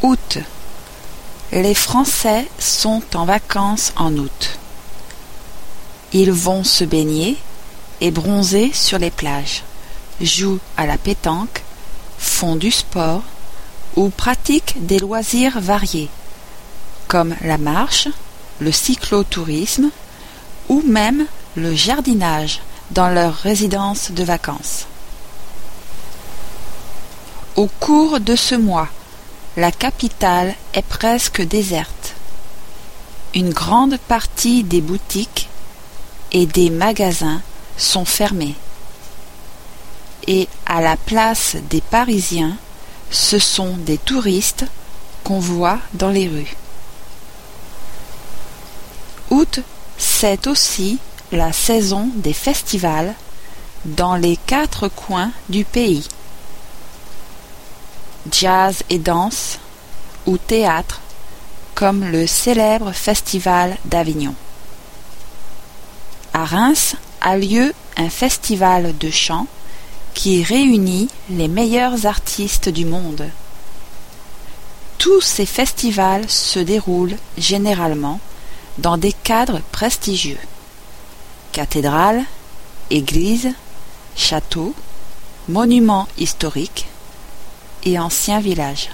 Août. Les Français sont en vacances en août. Ils vont se baigner et bronzer sur les plages, jouent à la pétanque, font du sport ou pratiquent des loisirs variés, comme la marche, le cyclotourisme ou même le jardinage dans leur résidence de vacances. Au cours de ce mois, la capitale est presque déserte. Une grande partie des boutiques et des magasins sont fermés. Et à la place des Parisiens, ce sont des touristes qu'on voit dans les rues. Août, c'est aussi la saison des festivals dans les quatre coins du pays. Jazz et danse ou théâtre comme le célèbre festival d'Avignon. À Reims a lieu un festival de chant qui réunit les meilleurs artistes du monde. Tous ces festivals se déroulent généralement dans des cadres prestigieux. Cathédrales, églises, châteaux, monuments historiques et anciens villages.